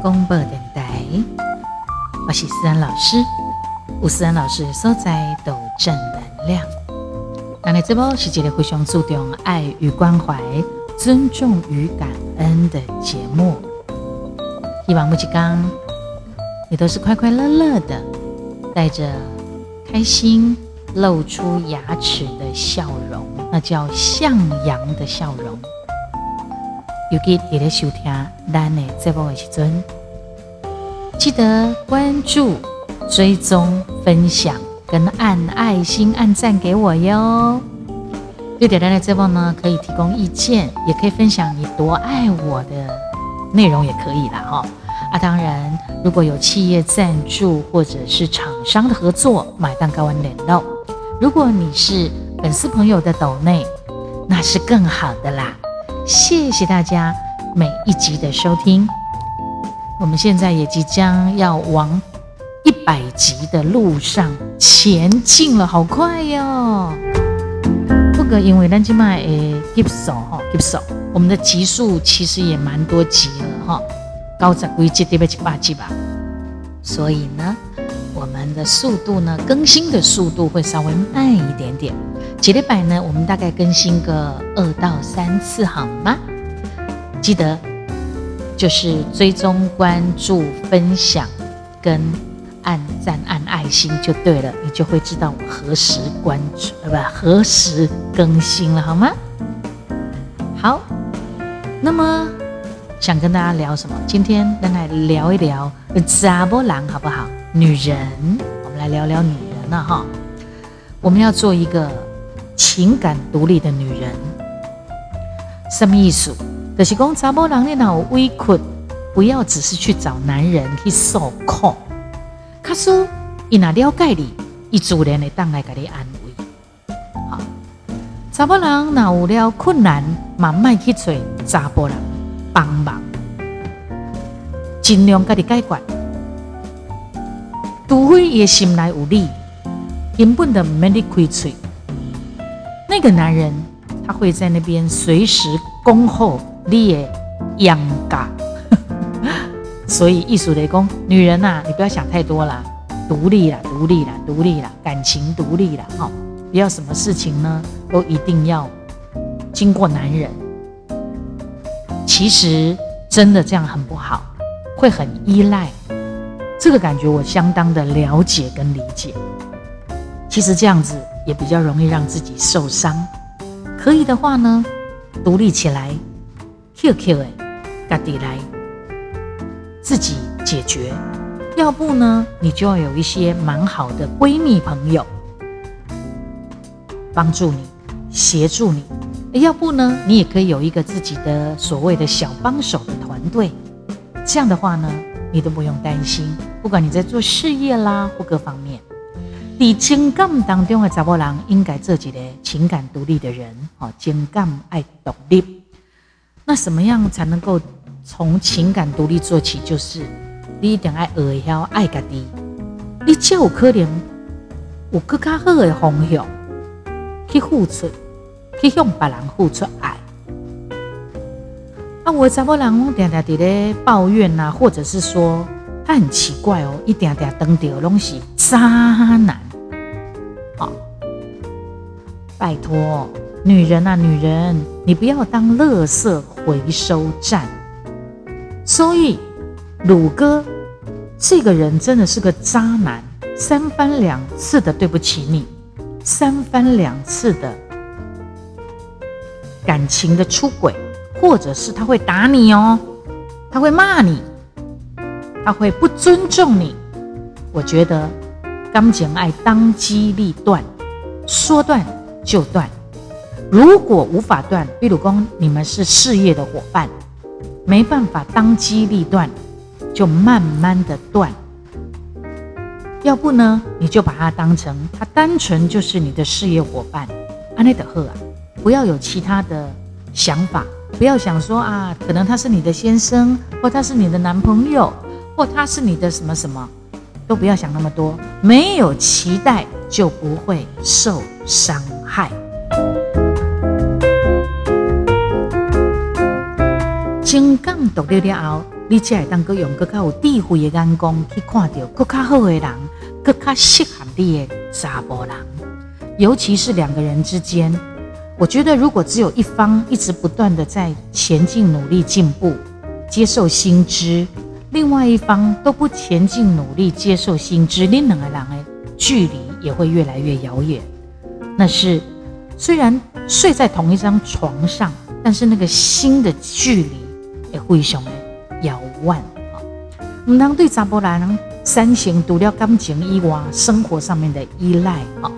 广播电台，我是思安老师。吴思安老师所在都正能量。今日这波是一个非常注重爱与关怀、尊重与感恩的节目。希望木吉刚，你都是快快乐乐的，带着开心，露出牙齿的笑容，那叫向阳的笑容。尤其伫咧收听咱的节目的时阵，记得关注、追踪、分享跟按爱心、按赞给我哟。对点赞的节目呢，可以提供意见，也可以分享你多爱我的内容，也可以啦哈。啊，当然，如果有企业赞助或者是厂商的合作，买蛋糕完联络。如果你是粉丝朋友的抖内，那是更好的啦。谢谢大家每一集的收听，我们现在也即将要往一百集的路上前进了，好快哟！不过因为咱今麦诶 keep 手哈 keep 手，我们的集数其实也蛮多集了哈，高十几集对不七八集吧，所以呢，我们的速度呢，更新的速度会稍微慢一点点。几礼拜呢？我们大概更新个二到三次，好吗？记得就是追踪、关注、分享跟按赞、按爱心就对了，你就会知道我何时关注，呃，不，何时更新了，好吗？好，那么想跟大家聊什么？今天咱来聊一聊查波郎，好不好？女人，我们来聊聊女人了哈。我们要做一个。情感独立的女人，什么意思？就是讲查某人你若有委屈，不要只是去找男人去受控。卡说，伊那了解你，伊自然会当来给你安慰。好，查某人那有了困难，慢慢去找查甫人帮忙，尽量给你解决。除非伊心内有力，根本就唔免你开嘴。那个男人，他会在那边随时恭候你的养家，所以艺术雷公，女人呐，你不要想太多啦，独立啦，独立啦，独立啦，感情独立啦，哈，不要什么事情呢，都一定要经过男人。其实真的这样很不好，会很依赖。这个感觉我相当的了解跟理解。其实这样子。也比较容易让自己受伤。可以的话呢，独立起来，QQ 哎，嘎底来，自己解决。要不呢，你就要有一些蛮好的闺蜜朋友帮助你、协助你。要不呢，你也可以有一个自己的所谓的小帮手的团队。这样的话呢，你都不用担心，不管你在做事业啦或各方面。在情感当中的查某人，应该做一个情感独立的人。哦，情感爱独立。那什么样才能够从情感独立做起？就是你一定爱学晓爱家己。你才有可能有更加好的方向去付出，去向别人付出爱。啊，我查某人常常伫咧抱怨呐，或者是说他很奇怪哦，一点点登到拢是渣男。拜托，女人啊，女人，你不要当垃圾回收站。所以，鲁哥这个人真的是个渣男，三番两次的对不起你，三番两次的感情的出轨，或者是他会打你哦，他会骂你，他会不尊重你。我觉得，感情爱当机立断，说断。就断，如果无法断，比如说你们是事业的伙伴，没办法当机立断，就慢慢的断。要不呢，你就把他当成他单纯就是你的事业伙伴，安内德赫啊，不要有其他的想法，不要想说啊，可能他是你的先生，或他是你的男朋友，或他是你的什么什么，都不要想那么多，没有期待就不会受伤。害，情感独立了后，你才会当个用更加有智慧的眼光去看到更加好的人，更加适合你的查甫人。尤其是两个人之间，我觉得如果只有一方一直不断的在前进、努力进步、接受新知，另外一方都不前进、努力接受新知，你两个人的距离也会越来越遥远。那是虽然睡在同一张床上，但是那个心的距离也非常的遥远啊。唔能对查甫人三性除了感情以外，生活上面的依赖啊。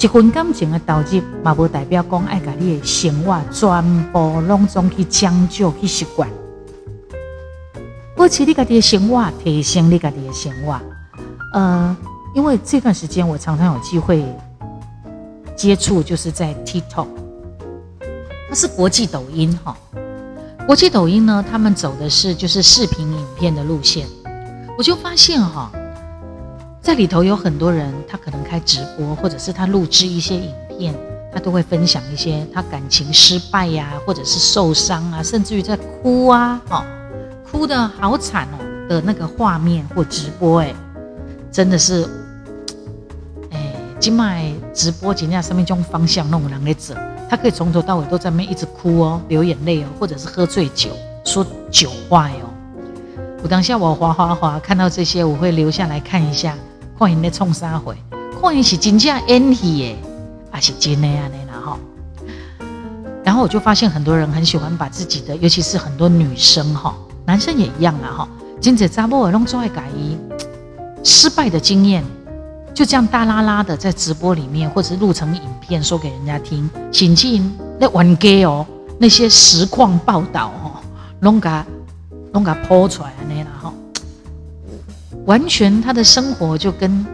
一份感情的投入，嘛无代表讲爱甲你的生活全部拢总去将就去习惯。保持你家己的生活，提升你家己的生活。呃，因为这段时间我常常有机会接触，就是在 TikTok，它是国际抖音哈。国际抖音呢，他们走的是就是视频影片的路线，我就发现哈。在里头有很多人，他可能开直播，或者是他录制一些影片，他都会分享一些他感情失败呀，或者是受伤啊，甚至于在哭啊，哦，哭的好惨哦的那个画面或直播，哎，真的是，哎，今麦直播今天上面种方向弄人的走，他可以从头到尾都在那一直哭哦，流眼泪哦，或者是喝醉酒说酒话哦。我当下我滑滑滑看到这些，我会留下来看一下。看因咧创啥会，看因是真正演戏的，还是真的安尼啦吼。然后我就发现很多人很喜欢把自己的，尤其是很多女生哈，男生也一样啦哈。今者查某尔拢做爱改一失败的经验，就这样大拉拉的在直播里面，或者录成影片说给人家听，甚至那玩 gay 哦，那些实况报道哦，拢甲拢甲抛出来。完全他的生活就跟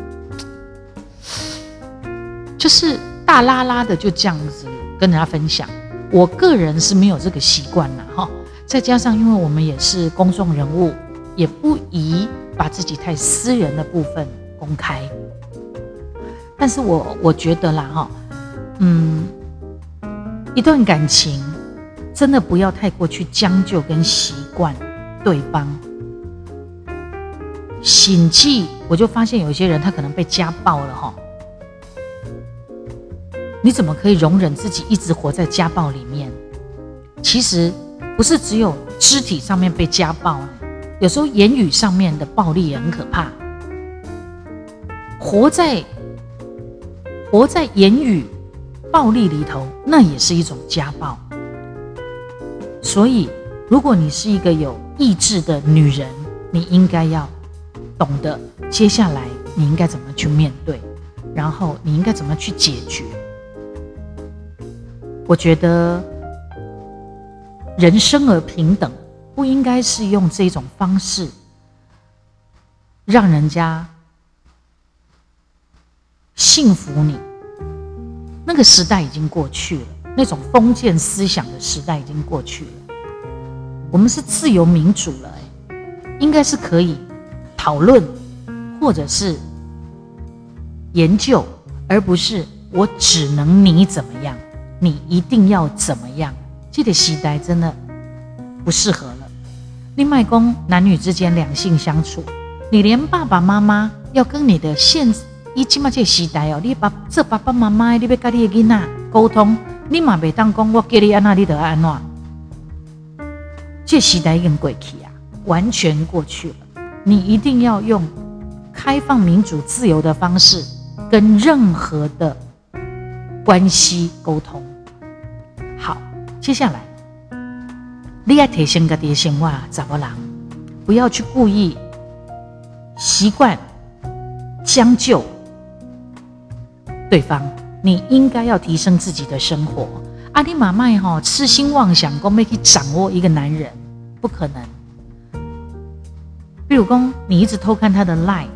就是大拉拉的就这样子跟人家分享。我个人是没有这个习惯了哈。再加上因为我们也是公众人物，也不宜把自己太私人的部分公开。但是我我觉得啦哈，嗯，一段感情真的不要太过去将就跟习惯对方。醒气，我就发现有些人他可能被家暴了哈。你怎么可以容忍自己一直活在家暴里面？其实不是只有肢体上面被家暴，有时候言语上面的暴力也很可怕。活在活在言语暴力里头，那也是一种家暴。所以，如果你是一个有意志的女人，你应该要。懂得接下来你应该怎么去面对，然后你应该怎么去解决。我觉得人生而平等，不应该是用这种方式让人家信服你。那个时代已经过去了，那种封建思想的时代已经过去了。我们是自由民主了，应该是可以。讨论，或者是研究，而不是我只能你怎么样，你一定要怎么样。这个时代真的不适合了。另外，公男女之间两性相处，你连爸爸妈妈要跟你的现一起码这时代哦，你把这爸爸妈妈，你要跟你的囡仔沟通，你嘛袂当讲我叫你安那，你得安怎。这时代已经过去啊，完全过去了。你一定要用开放、民主、自由的方式跟任何的关系沟通。好，接下来你要提醒个爹先话，怎么啦？不要去故意习惯将就对方，你应该要提升自己的生活。阿弟妈妈哈，痴心妄想，够没去掌握一个男人，不可能。比如说，你一直偷看他的 line，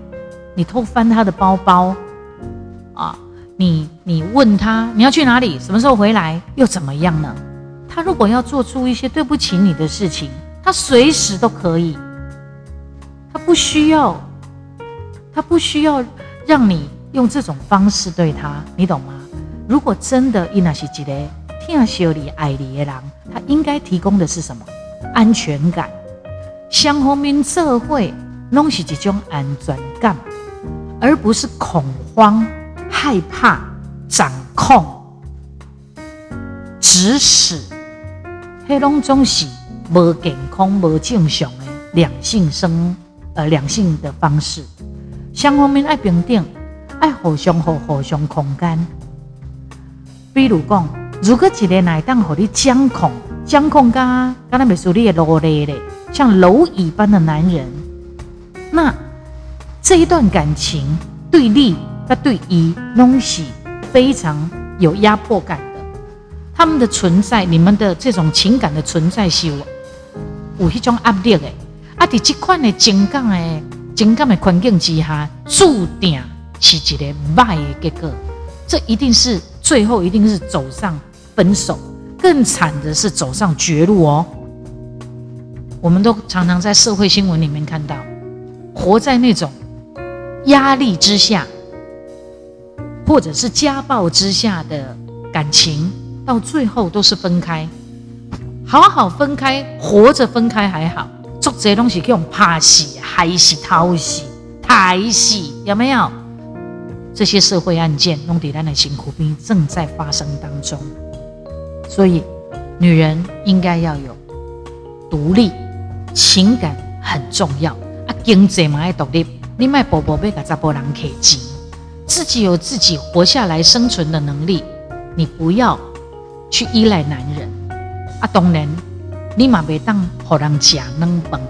你偷翻他的包包，啊，你你问他你要去哪里，什么时候回来，又怎么样呢？他如果要做出一些对不起你的事情，他随时都可以，他不需要，他不需要让你用这种方式对他，你懂吗？如果真的伊那是一个听小你爱你的人，他应该提供的是什么？安全感。相方面社会拢是一种安全感，而不是恐慌、害怕、掌控、指使，迄拢总是无健康、无正常的两性生呃两性的方式。双方面爱平等，爱互相互互相空间。比如讲，如果一个人来当互你掌控，掌控噶，刚才没说你也罗累嘞，像蝼蚁般的男人，那这一段感情对立跟对一东西非常有压迫感的，他们的存在，你们的这种情感的存在是有有一种压力的，啊，在这款的情感的情感的环境之下，注定是一个坏的结果，这一定是最后一定是走上分手。更惨的是走上绝路哦！我们都常常在社会新闻里面看到，活在那种压力之下，或者是家暴之下的感情，到最后都是分开。好好分开，活着分开还好，做这些东西可以用怕死、害死、偷死、抬死，有没有？这些社会案件，弄底单的辛苦兵正在发生当中。所以，女人应该要有独立，情感很重要啊。经济嘛要独立，你卖宝宝被个查甫人可以自己有自己活下来生存的能力。你不要去依赖男人啊。当然，你嘛别当好人家能帮。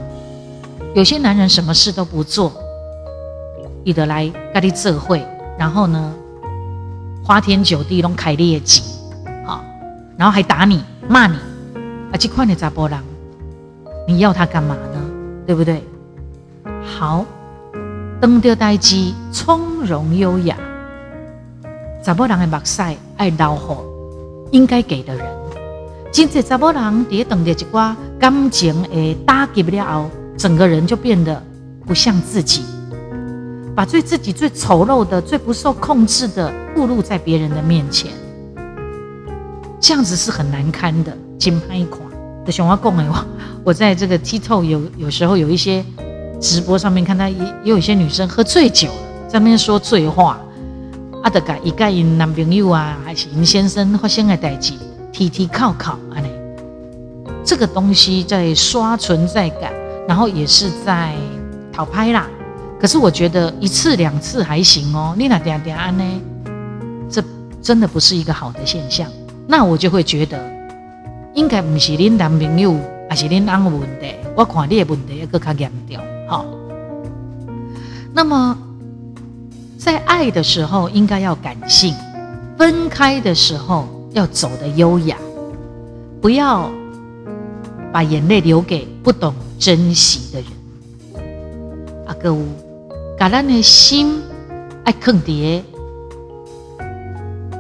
有些男人什么事都不做，你得来跟你社会，然后呢，花天酒地拢开劣迹。然后还打你、骂你，而且快点砸波浪，你要他干嘛呢？对不对？好，登掉待机，从容优雅。查波人的目屎爱老好，应该给的人。今次查波人叠等着一挂感情诶打击不了，整个人就变得不像自己，把最自己最丑陋的、最不受控制的暴露在别人的面前。这样子是很难堪的，金拍款的熊猫共哎，我 我在这个 TikTok 有有时候有一些直播上面看到也也有一些女生喝醉酒了，在那边说醉话，啊，得改一改因男朋友啊，还是因先生发生的代志，提提靠靠啊嘞，这个东西在刷存在感，然后也是在讨拍啦。可是我觉得一次两次还行哦，你那点点安呢，这真的不是一个好的现象。那我就会觉得，应该不是恁男朋友，还是恁安问题。我看你的问题要更加严重，好。那么，在爱的时候应该要感性，分开的时候要走的优雅，不要把眼泪留给不懂珍惜的人。阿哥乌，把咱的心爱坑爹，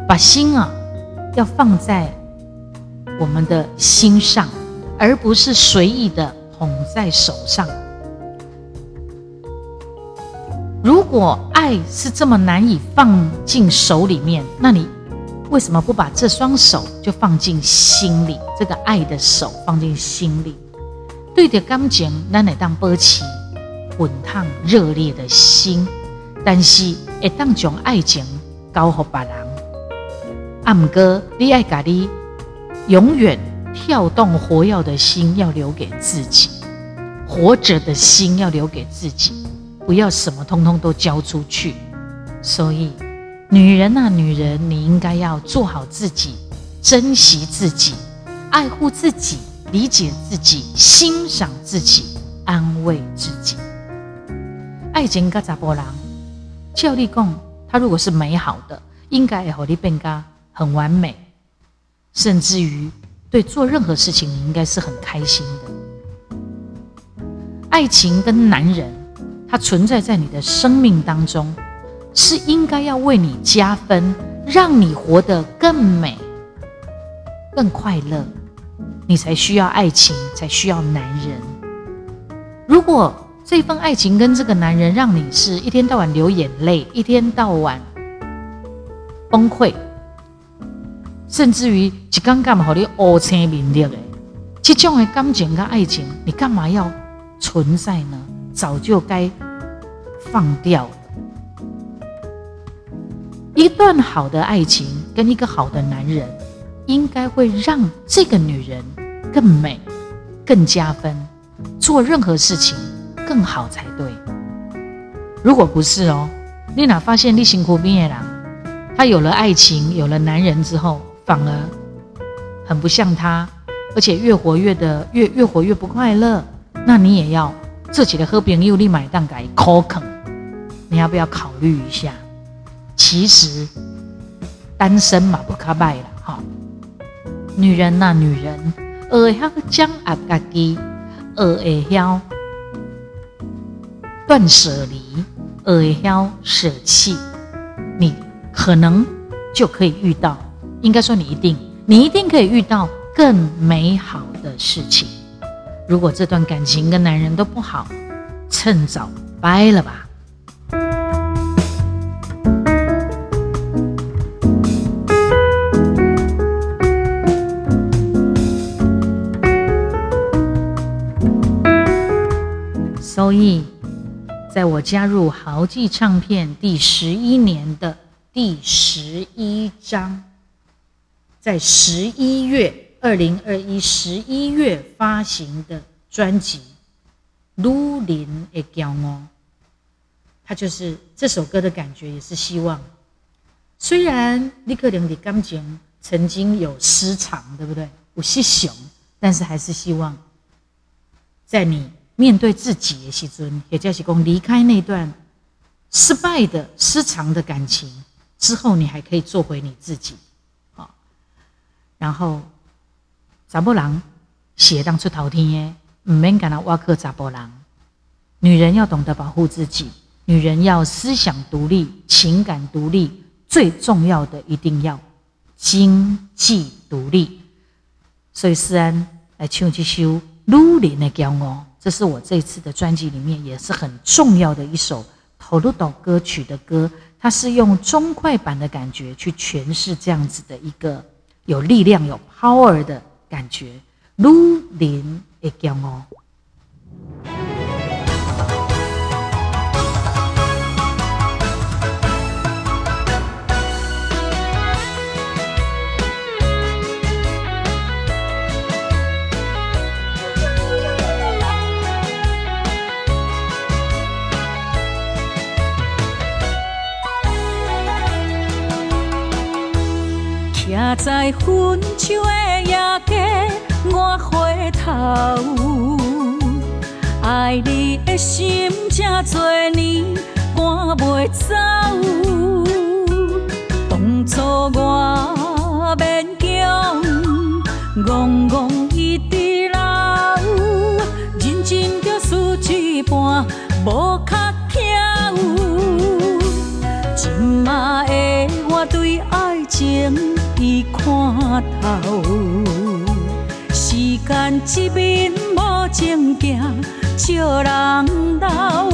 把心啊。要放在我们的心上，而不是随意的捧在手上。如果爱是这么难以放进手里面，那你为什么不把这双手就放进心里？这个爱的手放进心里，对着感情，咱来当波起滚烫热烈的心，但是会当将爱情交给别人。阿姆哥，你爱咖喱，永远跳动活跃的心要留给自己，活着的心要留给自己，不要什么通通都交出去。所以，女人啊，女人，你应该要做好自己，珍惜自己，爱护自己，理解自己，欣赏自己，安慰自己。爱情跟查波郎，俏丽讲，他如果是美好的，应该会和你变噶。很完美，甚至于对做任何事情，你应该是很开心的。爱情跟男人，他存在在你的生命当中，是应该要为你加分，让你活得更美、更快乐，你才需要爱情，才需要男人。如果这份爱情跟这个男人让你是一天到晚流眼泪，一天到晚崩溃。甚至于一刚刚好你乌青面的，这种的感情跟爱情，你干嘛要存在呢，早就该放掉了。一段好的爱情跟一个好的男人，应该会让这个女人更美、更加分，做任何事情更好才对。如果不是哦，丽娜发现你辛苦毕业了，她有了爱情，有了男人之后，反而很不像他，而且越活越的越越活越不快乐。那你也要自己的喝朋友，你买蛋改口啃，你要不要考虑一下？其实单身嘛不可败了哈。女人呐，女人，会晓将阿家己，会晓断舍离，会晓舍弃，你可能就可以遇到，应该说你一定，你一定可以遇到更美好的事情。如果这段感情跟男人都不好，趁早掰了吧。所以，在我加入豪记唱片第十一年的第十一章，在十一月。二零二一十一月发行的专辑《如林的骄傲》，它就是这首歌的感觉，也是希望。虽然李克林的感情曾经有失常，对不对？有些熊，但是还是希望，在你面对自己的时尊，也就是讲离开那段失败的失常的感情之后，你还可以做回你自己，然后。查甫人写当出头天耶，唔免干那挖克查甫人。女人要懂得保护自己，女人要思想独立、情感独立，最重要的一定要经济独立。所以思安来唱这首《女人的骄傲》，这是我这次的专辑里面也是很重要的一首投入到歌曲的歌。它是用中快板的感觉去诠释这样子的一个有力量、有 power 的。感觉，如林的骄傲。站在分手的夜街，我回头，爱你的心这多年我袂走。头，时间一面无情行，笑人老，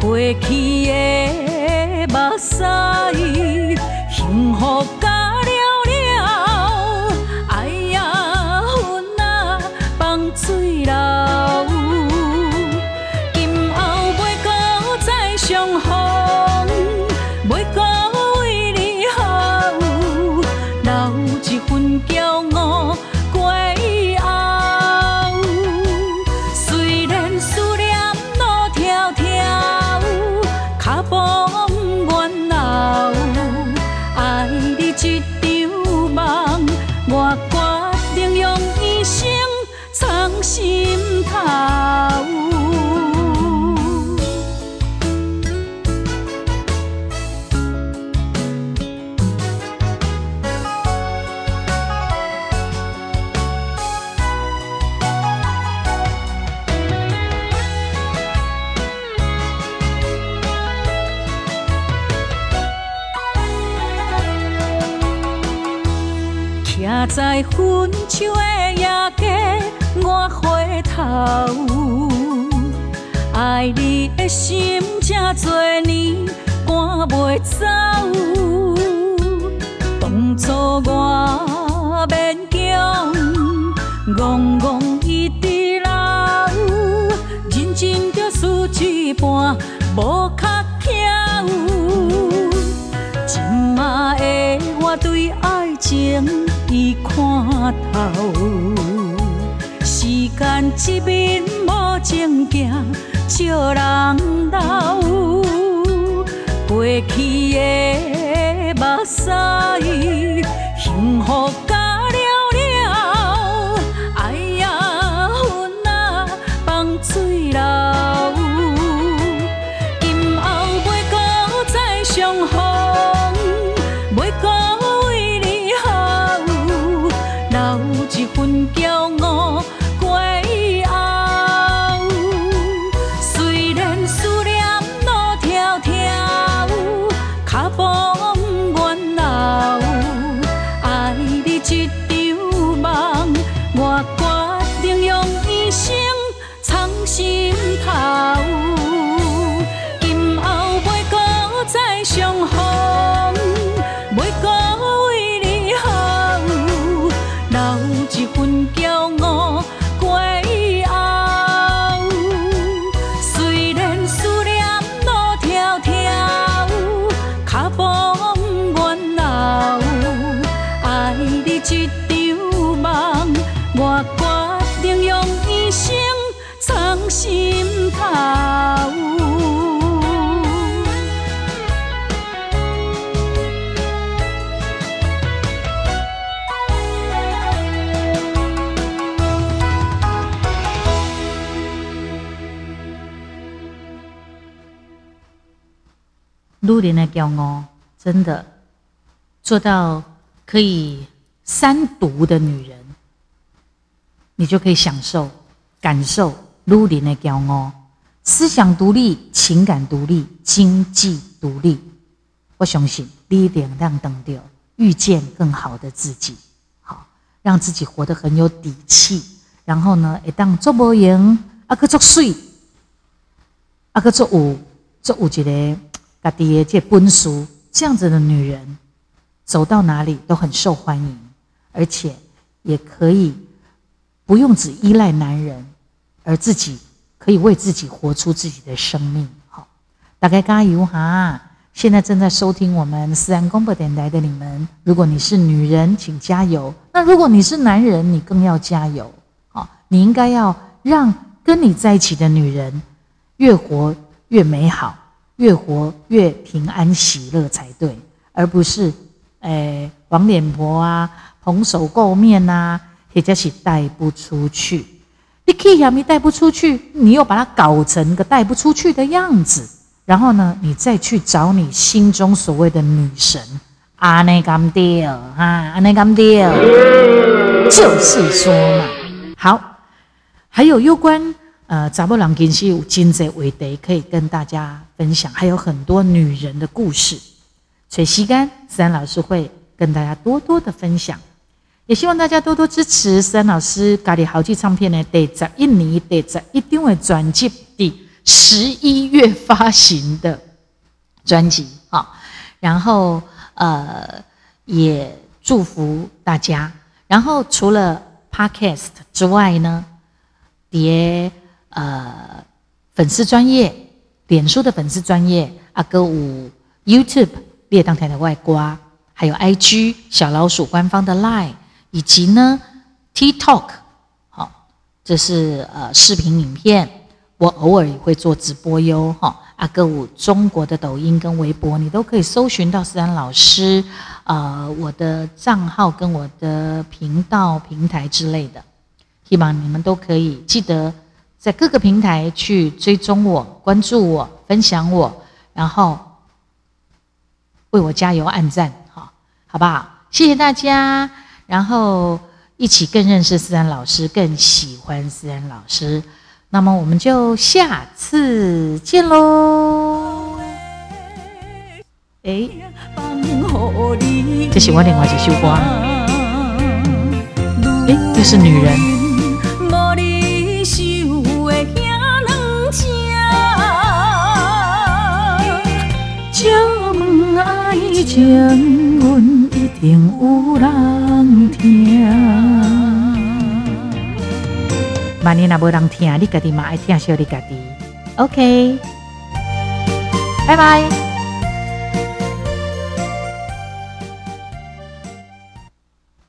过去的目屎，幸福。也知分手的夜街，我回头。爱你的心，这多年赶袂走。当初我勉强，戆戆一直留，认真就输一半，无。头。时间一面无情行，笑人老。过去的目屎，幸福的骄傲，真的做到可以三独的女人，你就可以享受、感受女人的骄傲，思想独立、情感独立、经济独立。我相信你一定让等到遇见更好的自己，好让自己活得很有底气。然后呢，会当做无用，啊，去做水，啊，去做有做有一个家己的这本事，这样子的女人，走到哪里都很受欢迎，而且也可以不用只依赖男人，而自己可以为自己活出自己的生命。好，大概加油哈！现在正在收听我们思安广播电台的你们，如果你是女人，请加油；那如果你是男人，你更要加油。好，你应该要让跟你在一起的女人越活越美好。越活越平安喜乐才对，而不是诶黄脸婆啊、蓬首垢面呐，或者是带不出去。你可以你带不出去，你又把它搞成个带不出去的样子，然后呢，你再去找你心中所谓的女神阿内甘迪尔哈，阿内甘迪尔，就是说嘛，好，还有有关。呃，查某人其实有真济话题可以跟大家分享，还有很多女人的故事。水西干思安老师会跟大家多多的分享，也希望大家多多支持三老师咖喱豪记唱片呢，得在一年得在一定会转接的十一月发行的专辑啊。然后呃，也祝福大家。然后除了 Podcast 之外呢，别。呃，粉丝专业，脸书的粉丝专业，阿哥五 YouTube 列当台的外挂，还有 IG 小老鼠官方的 Line，以及呢 TikTok，好，这是呃视频影片，我偶尔也会做直播哟，哈，阿歌舞中国的抖音跟微博，你都可以搜寻到思安老师，呃，我的账号跟我的频道平台之类的，希望你们都可以记得。在各个平台去追踪我、关注我、分享我，然后为我加油、按赞，好，好不好？谢谢大家，然后一起更认识思安老师，更喜欢思安老师。那么我们就下次见喽！哎，这是我另外一首歌，哎，这是女人。情，阮一定有人听。万一若无人听，你家己嘛爱听，小你家己。OK，拜拜。